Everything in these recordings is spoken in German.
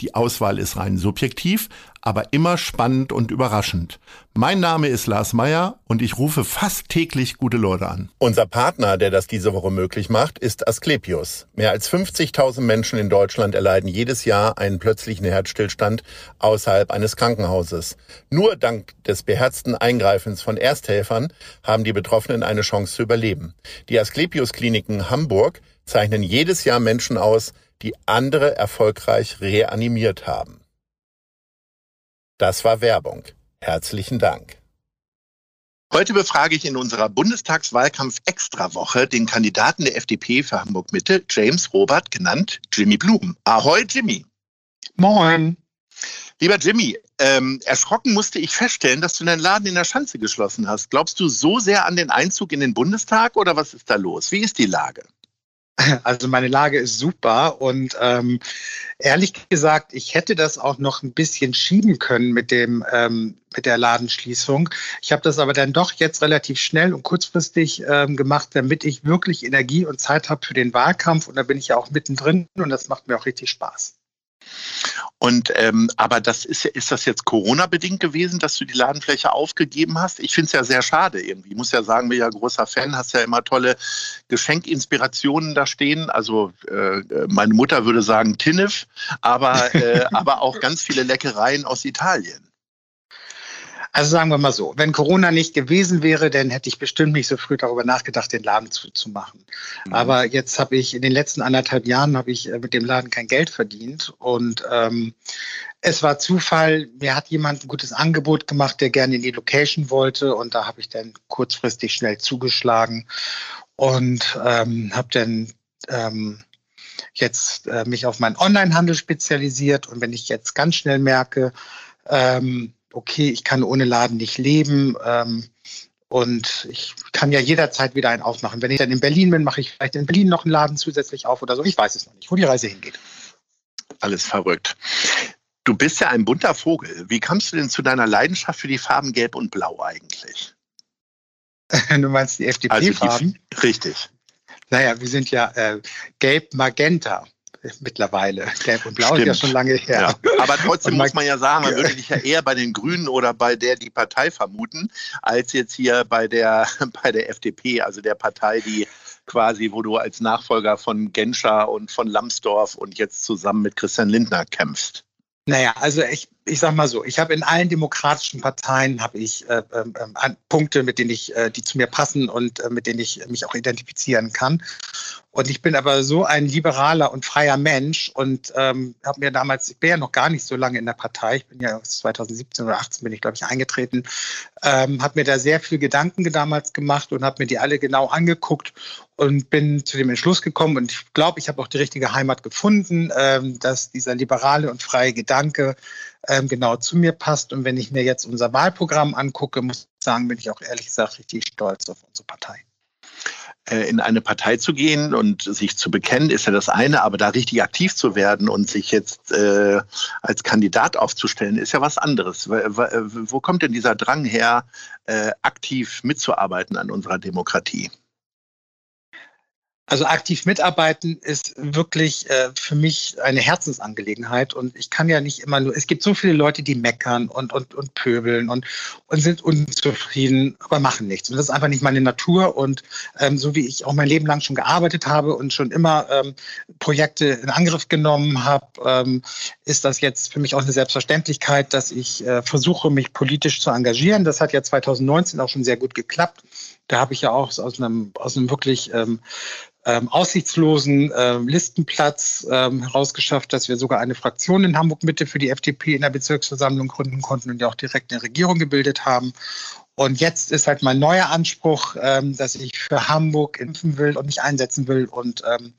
Die Auswahl ist rein subjektiv, aber immer spannend und überraschend. Mein Name ist Lars Meyer und ich rufe fast täglich gute Leute an. Unser Partner, der das diese Woche möglich macht, ist Asklepios. Mehr als 50.000 Menschen in Deutschland erleiden jedes Jahr einen plötzlichen Herzstillstand außerhalb eines Krankenhauses. Nur dank des beherzten Eingreifens von Ersthelfern haben die Betroffenen eine Chance zu überleben. Die Asklepios Kliniken Hamburg zeichnen jedes Jahr Menschen aus, die andere erfolgreich reanimiert haben. Das war Werbung. Herzlichen Dank. Heute befrage ich in unserer Bundestagswahlkampf-Extrawoche den Kandidaten der FDP für Hamburg-Mitte, James Robert, genannt Jimmy Blum. Ahoi, Jimmy. Moin. Lieber Jimmy, ähm, erschrocken musste ich feststellen, dass du deinen Laden in der Schanze geschlossen hast. Glaubst du so sehr an den Einzug in den Bundestag oder was ist da los? Wie ist die Lage? Also meine Lage ist super und ähm, ehrlich gesagt, ich hätte das auch noch ein bisschen schieben können mit dem ähm, mit der Ladenschließung. Ich habe das aber dann doch jetzt relativ schnell und kurzfristig ähm, gemacht, damit ich wirklich Energie und Zeit habe für den Wahlkampf und da bin ich ja auch mittendrin und das macht mir auch richtig Spaß. Und ähm, aber das ist ist das jetzt Corona-bedingt gewesen, dass du die Ladenfläche aufgegeben hast? Ich finde es ja sehr schade irgendwie. Ich muss ja sagen, bin ja großer Fan, hast ja immer tolle Geschenkinspirationen da stehen. Also äh, meine Mutter würde sagen Tinnef, aber, äh, aber auch ganz viele Leckereien aus Italien. Also sagen wir mal so, wenn Corona nicht gewesen wäre, dann hätte ich bestimmt nicht so früh darüber nachgedacht, den Laden zuzumachen. Mhm. Aber jetzt habe ich in den letzten anderthalb Jahren habe ich äh, mit dem Laden kein Geld verdient und ähm, es war Zufall. Mir hat jemand ein gutes Angebot gemacht, der gerne in die Location wollte und da habe ich dann kurzfristig schnell zugeschlagen und ähm, habe dann ähm, jetzt äh, mich auf meinen Onlinehandel spezialisiert und wenn ich jetzt ganz schnell merke, ähm, okay, ich kann ohne Laden nicht leben. Ähm, und ich kann ja jederzeit wieder einen aufmachen. Wenn ich dann in Berlin bin, mache ich vielleicht in Berlin noch einen Laden zusätzlich auf oder so. Ich weiß es noch nicht, wo die Reise hingeht. Alles verrückt. Du bist ja ein bunter Vogel. Wie kamst du denn zu deiner Leidenschaft für die Farben Gelb und Blau eigentlich? du meinst die FDP-Farben? Also richtig. Naja, wir sind ja äh, Gelb-Magenta mittlerweile. Gelb und Blau Stimmt. ist ja schon lange her. Ja. Aber trotzdem muss man ja sagen, man würde dich ja eher bei den Grünen oder bei der die Partei vermuten, als jetzt hier bei der, bei der FDP, also der Partei, die quasi, wo du als Nachfolger von Genscher und von Lambsdorff und jetzt zusammen mit Christian Lindner kämpfst. Naja, also ich, ich sag mal so, ich habe in allen demokratischen Parteien habe ich äh, äh, Punkte, mit denen ich, äh, die zu mir passen und äh, mit denen ich mich auch identifizieren kann. Und ich bin aber so ein liberaler und freier Mensch und ähm, habe mir damals, ich bin ja noch gar nicht so lange in der Partei, ich bin ja 2017 oder 18 bin ich, glaube ich, eingetreten, ähm, habe mir da sehr viel Gedanken damals gemacht und habe mir die alle genau angeguckt und bin zu dem Entschluss gekommen und ich glaube, ich habe auch die richtige Heimat gefunden, ähm, dass dieser liberale und freie Gedanke ähm, genau zu mir passt. Und wenn ich mir jetzt unser Wahlprogramm angucke, muss ich sagen, bin ich auch ehrlich gesagt richtig stolz auf unsere Partei. Äh, in eine Partei zu gehen und sich zu bekennen, ist ja das eine, aber da richtig aktiv zu werden und sich jetzt äh, als Kandidat aufzustellen, ist ja was anderes. Wo kommt denn dieser Drang her, äh, aktiv mitzuarbeiten an unserer Demokratie? Also aktiv mitarbeiten ist wirklich äh, für mich eine Herzensangelegenheit und ich kann ja nicht immer nur, es gibt so viele Leute, die meckern und, und, und pöbeln und, und sind unzufrieden, aber machen nichts. Und das ist einfach nicht meine Natur und ähm, so wie ich auch mein Leben lang schon gearbeitet habe und schon immer ähm, Projekte in Angriff genommen habe, ähm, ist das jetzt für mich auch eine Selbstverständlichkeit, dass ich äh, versuche, mich politisch zu engagieren. Das hat ja 2019 auch schon sehr gut geklappt. Da habe ich ja auch aus einem, aus einem wirklich ähm, ähm, aussichtslosen ähm, Listenplatz ähm, herausgeschafft, dass wir sogar eine Fraktion in Hamburg Mitte für die FDP in der Bezirksversammlung gründen konnten und ja auch direkt eine Regierung gebildet haben. Und jetzt ist halt mein neuer Anspruch, ähm, dass ich für Hamburg impfen will und mich einsetzen will und ähm,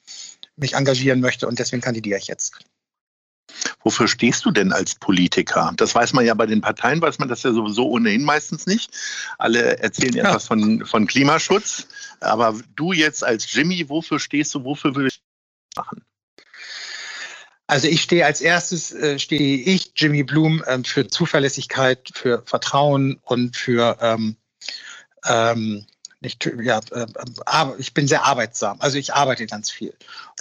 mich engagieren möchte. Und deswegen kandidiere ich jetzt. Wofür stehst du denn als Politiker? Das weiß man ja bei den Parteien, weiß man das ja sowieso ohnehin meistens nicht. Alle erzählen ja. etwas von, von Klimaschutz. Aber du jetzt als Jimmy, wofür stehst du? Wofür würdest du machen? Also ich stehe als erstes, äh, stehe ich, Jimmy Blum, ähm, für Zuverlässigkeit, für Vertrauen und für ähm, ähm, nicht, ja, äh, aber ich bin sehr arbeitsam. Also ich arbeite ganz viel.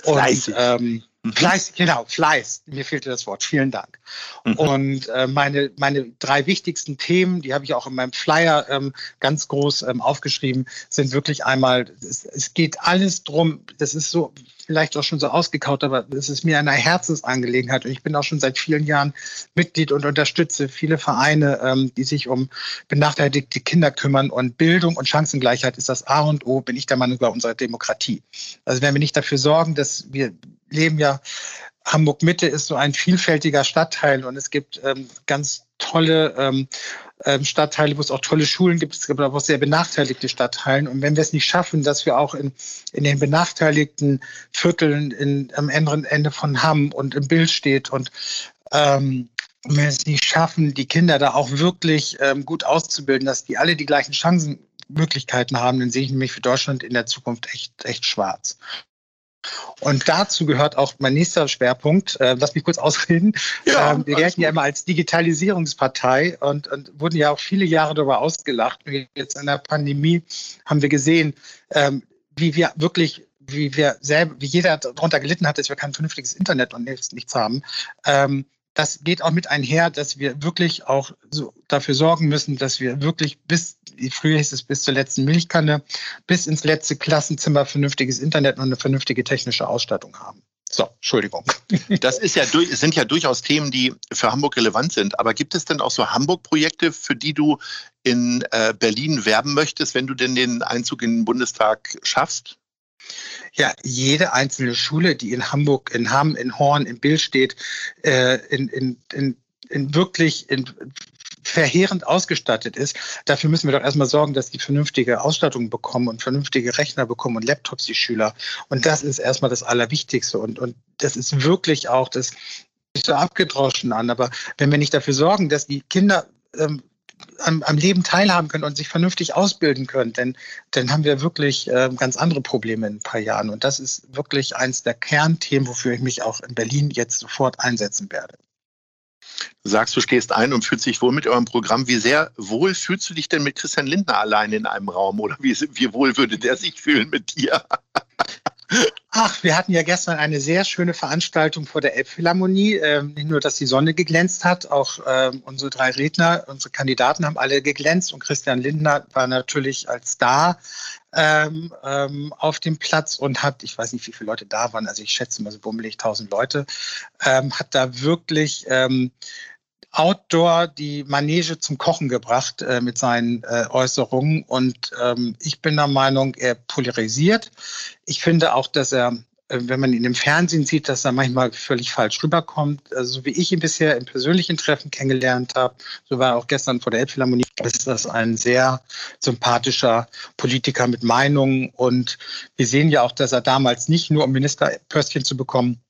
Fleißig. Und, ähm, mhm. Fleiß, genau, Fleiß. Mir fehlte das Wort. Vielen Dank. Mhm. Und äh, meine, meine drei wichtigsten Themen, die habe ich auch in meinem Flyer ähm, ganz groß ähm, aufgeschrieben, sind wirklich einmal, es, es geht alles drum, das ist so, vielleicht auch schon so ausgekaut, aber es ist mir eine Herzensangelegenheit und ich bin auch schon seit vielen Jahren Mitglied und unterstütze viele Vereine, ähm, die sich um benachteiligte Kinder kümmern und Bildung und Chancengleichheit ist das A und O, bin ich der Meinung, bei unserer Demokratie. Also wenn wir nicht dafür sorgen, dass wir leben ja Hamburg Mitte ist so ein vielfältiger Stadtteil und es gibt ähm, ganz tolle ähm, ähm, Stadtteile, wo es auch tolle Schulen gibt. Es gibt aber auch sehr benachteiligte Stadtteilen. Und wenn wir es nicht schaffen, dass wir auch in, in den benachteiligten Vierteln in, am anderen Ende von Hamm und im Bild steht und ähm, wenn wir es nicht schaffen, die Kinder da auch wirklich ähm, gut auszubilden, dass die alle die gleichen Chancenmöglichkeiten haben, dann sehe ich nämlich für Deutschland in der Zukunft echt, echt schwarz. Und dazu gehört auch mein nächster Schwerpunkt. Äh, lass mich kurz ausreden. Ja, ähm, wir gelten ja immer als Digitalisierungspartei und, und, wurden ja auch viele Jahre darüber ausgelacht. Jetzt in der Pandemie haben wir gesehen, ähm, wie wir wirklich wie wir selber, wie jeder darunter gelitten hat, dass wir kein vernünftiges Internet und nichts, nichts haben. Ähm, das geht auch mit einher, dass wir wirklich auch so dafür sorgen müssen, dass wir wirklich bis, früher hieß es bis zur letzten Milchkanne, bis ins letzte Klassenzimmer vernünftiges Internet und eine vernünftige technische Ausstattung haben. So, Entschuldigung. Das ist ja, sind ja durchaus Themen, die für Hamburg relevant sind. Aber gibt es denn auch so Hamburg-Projekte, für die du in äh, Berlin werben möchtest, wenn du denn den Einzug in den Bundestag schaffst? Ja, jede einzelne Schule, die in Hamburg, in Hamm, in Horn, in Bill steht, äh, in, in, in, in wirklich in verheerend ausgestattet ist. Dafür müssen wir doch erstmal sorgen, dass die vernünftige Ausstattung bekommen und vernünftige Rechner bekommen und Laptops, die Schüler. Und das ist erstmal das Allerwichtigste. Und, und das ist wirklich auch das, so abgedroschen an. Aber wenn wir nicht dafür sorgen, dass die Kinder ähm, am, am, Leben teilhaben können und sich vernünftig ausbilden können, denn dann haben wir wirklich äh, ganz andere Probleme in ein paar Jahren. Und das ist wirklich eines der Kernthemen, wofür ich mich auch in Berlin jetzt sofort einsetzen werde. Du sagst, du stehst ein und fühlst dich wohl mit eurem Programm. Wie sehr wohl fühlst du dich denn mit Christian Lindner allein in einem Raum? Oder wie, wie wohl würde der sich fühlen mit dir? Ach, wir hatten ja gestern eine sehr schöne Veranstaltung vor der Elbphilharmonie. Ähm, nicht nur, dass die Sonne geglänzt hat, auch ähm, unsere drei Redner, unsere Kandidaten haben alle geglänzt und Christian Lindner war natürlich als Star ähm, ähm, auf dem Platz und hat, ich weiß nicht, wie viele Leute da waren, also ich schätze mal so bummelig 1000 Leute, ähm, hat da wirklich ähm, Outdoor die Manege zum Kochen gebracht äh, mit seinen äh, Äußerungen. Und ähm, ich bin der Meinung, er polarisiert. Ich finde auch, dass er, äh, wenn man ihn im Fernsehen sieht, dass er manchmal völlig falsch rüberkommt. Also so wie ich ihn bisher im persönlichen Treffen kennengelernt habe, so war er auch gestern vor der Elbphilharmonie, ist das ein sehr sympathischer Politiker mit Meinungen. Und wir sehen ja auch, dass er damals nicht nur um Ministerpöstchen zu bekommen,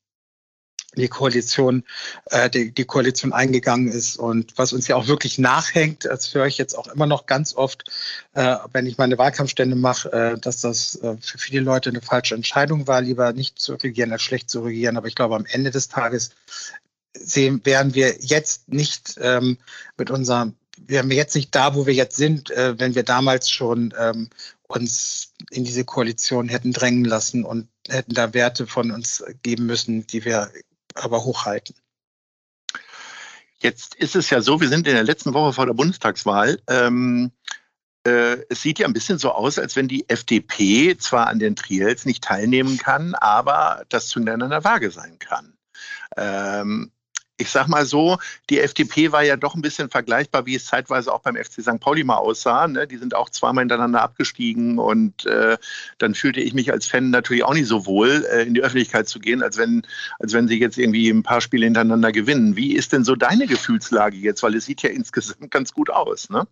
die Koalition, äh, die, die Koalition eingegangen ist und was uns ja auch wirklich nachhängt, das höre ich jetzt auch immer noch ganz oft, äh, wenn ich meine Wahlkampfstände mache, äh, dass das äh, für viele Leute eine falsche Entscheidung war, lieber nicht zu regieren als schlecht zu regieren. Aber ich glaube, am Ende des Tages sehen, wären wir jetzt nicht ähm, mit unserem wären wir jetzt nicht da, wo wir jetzt sind, äh, wenn wir damals schon ähm, uns in diese Koalition hätten drängen lassen und hätten da Werte von uns geben müssen, die wir aber hochhalten. Jetzt ist es ja so, wir sind in der letzten Woche vor der Bundestagswahl. Ähm, äh, es sieht ja ein bisschen so aus, als wenn die FDP zwar an den Triels nicht teilnehmen kann, aber das Zünglein an der Waage sein kann. Ähm, ich sag mal so, die FDP war ja doch ein bisschen vergleichbar, wie es zeitweise auch beim FC St. Pauli mal aussah. Ne? Die sind auch zweimal hintereinander abgestiegen und äh, dann fühlte ich mich als Fan natürlich auch nicht so wohl, äh, in die Öffentlichkeit zu gehen, als wenn, als wenn sie jetzt irgendwie ein paar Spiele hintereinander gewinnen. Wie ist denn so deine Gefühlslage jetzt? Weil es sieht ja insgesamt ganz gut aus, ne?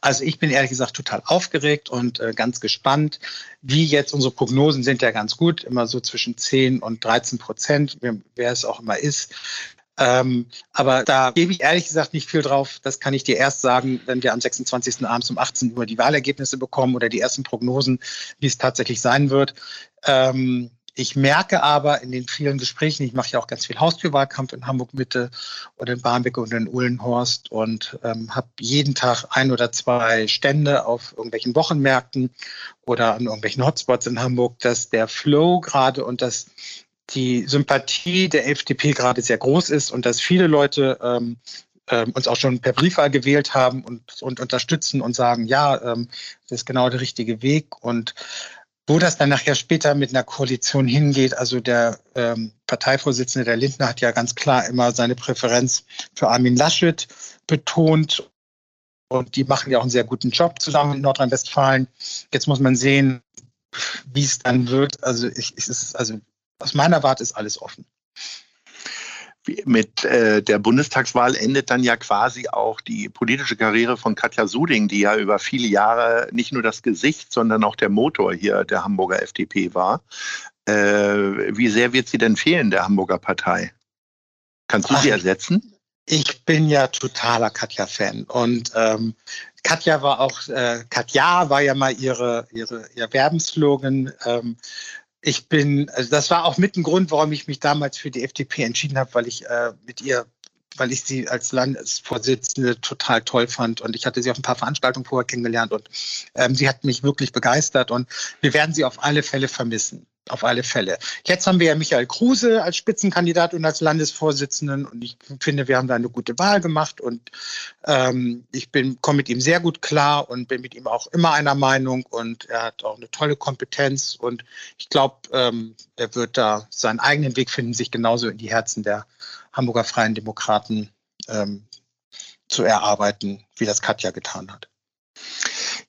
Also ich bin ehrlich gesagt total aufgeregt und äh, ganz gespannt, wie jetzt unsere Prognosen sind ja ganz gut, immer so zwischen 10 und 13 Prozent, wer, es auch immer ist. Ähm, aber da gebe ich ehrlich gesagt nicht viel drauf. Das kann ich dir erst sagen, wenn wir am 26. abends um 18 Uhr die Wahlergebnisse bekommen oder die ersten Prognosen, wie es tatsächlich sein wird. Ähm, ich merke aber in den vielen Gesprächen, ich mache ja auch ganz viel Haustürwahlkampf in Hamburg Mitte oder in Barmbek und in Uhlenhorst und ähm, habe jeden Tag ein oder zwei Stände auf irgendwelchen Wochenmärkten oder an irgendwelchen Hotspots in Hamburg, dass der Flow gerade und dass die Sympathie der FDP gerade sehr groß ist und dass viele Leute ähm, ähm, uns auch schon per Briefwahl gewählt haben und, und unterstützen und sagen, ja, ähm, das ist genau der richtige Weg. Und wo das dann nachher später mit einer Koalition hingeht, also der ähm, Parteivorsitzende der Lindner hat ja ganz klar immer seine Präferenz für Armin Laschet betont. Und die machen ja auch einen sehr guten Job zusammen in Nordrhein-Westfalen. Jetzt muss man sehen, wie es dann wird. Also ich, ich ist, also aus meiner Warte ist alles offen mit äh, der Bundestagswahl endet dann ja quasi auch die politische Karriere von Katja Suding, die ja über viele Jahre nicht nur das Gesicht, sondern auch der Motor hier der Hamburger FDP war. Äh, wie sehr wird sie denn fehlen, der Hamburger Partei? Kannst du Ach, sie ersetzen? Ich bin ja totaler Katja-Fan und ähm, Katja war auch, äh, Katja war ja mal ihre, ihre, ihr Werbenslogan. Ähm, ich bin, also das war auch mit ein Grund, warum ich mich damals für die FDP entschieden habe, weil ich äh, mit ihr, weil ich sie als Landesvorsitzende total toll fand. Und ich hatte sie auf ein paar Veranstaltungen vorher kennengelernt und ähm, sie hat mich wirklich begeistert und wir werden sie auf alle Fälle vermissen auf alle Fälle. Jetzt haben wir ja Michael Kruse als Spitzenkandidat und als Landesvorsitzenden und ich finde, wir haben da eine gute Wahl gemacht und ähm, ich komme mit ihm sehr gut klar und bin mit ihm auch immer einer Meinung und er hat auch eine tolle Kompetenz und ich glaube, ähm, er wird da seinen eigenen Weg finden, sich genauso in die Herzen der Hamburger Freien Demokraten ähm, zu erarbeiten, wie das Katja getan hat.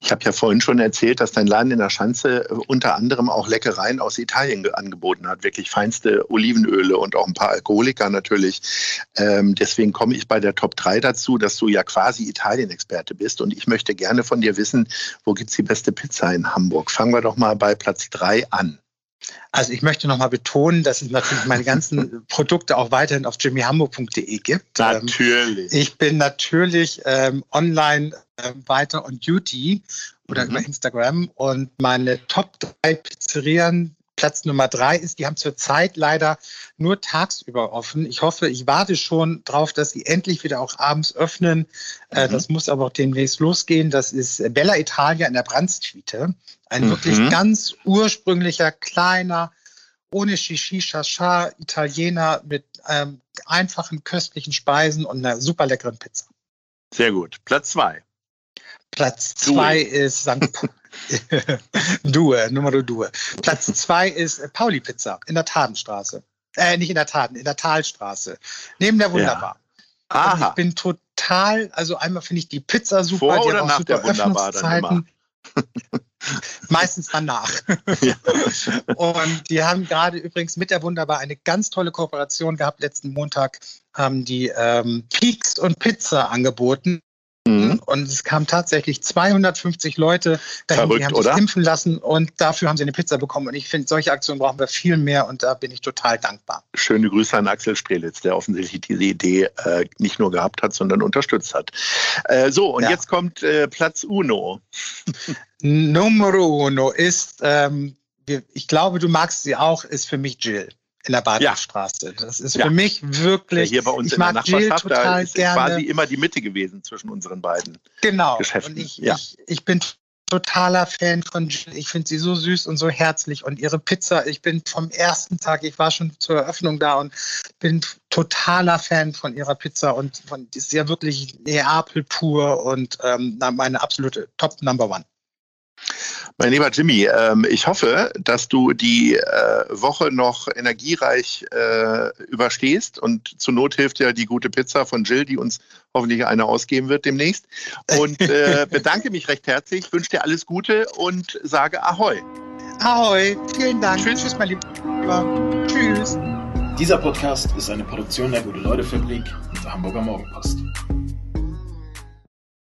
Ich habe ja vorhin schon erzählt, dass dein Laden in der Schanze äh, unter anderem auch Leckereien aus Italien angeboten hat. Wirklich feinste Olivenöle und auch ein paar Alkoholiker natürlich. Ähm, deswegen komme ich bei der Top 3 dazu, dass du ja quasi Italien-Experte bist. Und ich möchte gerne von dir wissen, wo gibt es die beste Pizza in Hamburg? Fangen wir doch mal bei Platz 3 an. Also ich möchte nochmal betonen, dass es natürlich meine ganzen Produkte auch weiterhin auf jimmyhamburg.de gibt. Natürlich. ich bin natürlich ähm, online äh, weiter on duty oder mhm. über Instagram und meine Top 3 Pizzerien Platz Nummer drei ist, die haben zurzeit leider nur tagsüber offen. Ich hoffe, ich warte schon drauf, dass sie endlich wieder auch abends öffnen. Äh, mhm. Das muss aber auch demnächst losgehen. Das ist Bella Italia in der Brandstwiete. Ein mhm. wirklich ganz ursprünglicher, kleiner, ohne Shishi Shasha Italiener mit ähm, einfachen, köstlichen Speisen und einer super leckeren Pizza. Sehr gut. Platz zwei. Platz zwei ist St. Due, Nummer Due. Platz zwei ist Pauli Pizza in der Tadenstraße. Äh, nicht in der Taden, in der Talstraße. Neben der Wunderbar. Ja. Aha. ich bin total, also einmal finde ich die Pizza super, Vor die oder nach der Wunderbar dann immer? Meistens danach. Ja. Und die haben gerade übrigens mit der Wunderbar eine ganz tolle Kooperation gehabt. Letzten Montag haben die ähm, Peaks und Pizza angeboten. Mhm. Und es kamen tatsächlich 250 Leute dahin, Verrückt, die haben sich oder? impfen lassen und dafür haben sie eine Pizza bekommen. Und ich finde, solche Aktionen brauchen wir viel mehr und da bin ich total dankbar. Schöne Grüße an Axel Strelitz, der offensichtlich diese Idee äh, nicht nur gehabt hat, sondern unterstützt hat. Äh, so, und ja. jetzt kommt äh, Platz Uno. Numero uno ist, ähm, ich glaube, du magst sie auch, ist für mich Jill in der Badstraße. Ja. Das ist ja. für mich wirklich. Ja, hier bei uns ich in mag der Nachbarschaft, Jill total da ist gerne. quasi immer die Mitte gewesen zwischen unseren beiden genau. Geschäften. Und ich, ja. ich, ich bin totaler Fan von Jill. Ich finde sie so süß und so herzlich und ihre Pizza. Ich bin vom ersten Tag, ich war schon zur Eröffnung da und bin totaler Fan von ihrer Pizza und von, die ist ja wirklich Neapel pur und ähm, meine absolute Top Number One. Mein lieber Jimmy, ähm, ich hoffe, dass du die äh, Woche noch energiereich äh, überstehst und zur Not hilft ja die gute Pizza von Jill, die uns hoffentlich eine ausgeben wird demnächst. Und äh, bedanke mich recht herzlich, wünsche dir alles Gute und sage Ahoi. Ahoi, vielen Dank. Tschüss, Tschüss mein Lieber. Tschüss. Dieser Podcast ist eine Produktion der Gute-Leute-Fabrik und der Hamburger Morgenpost.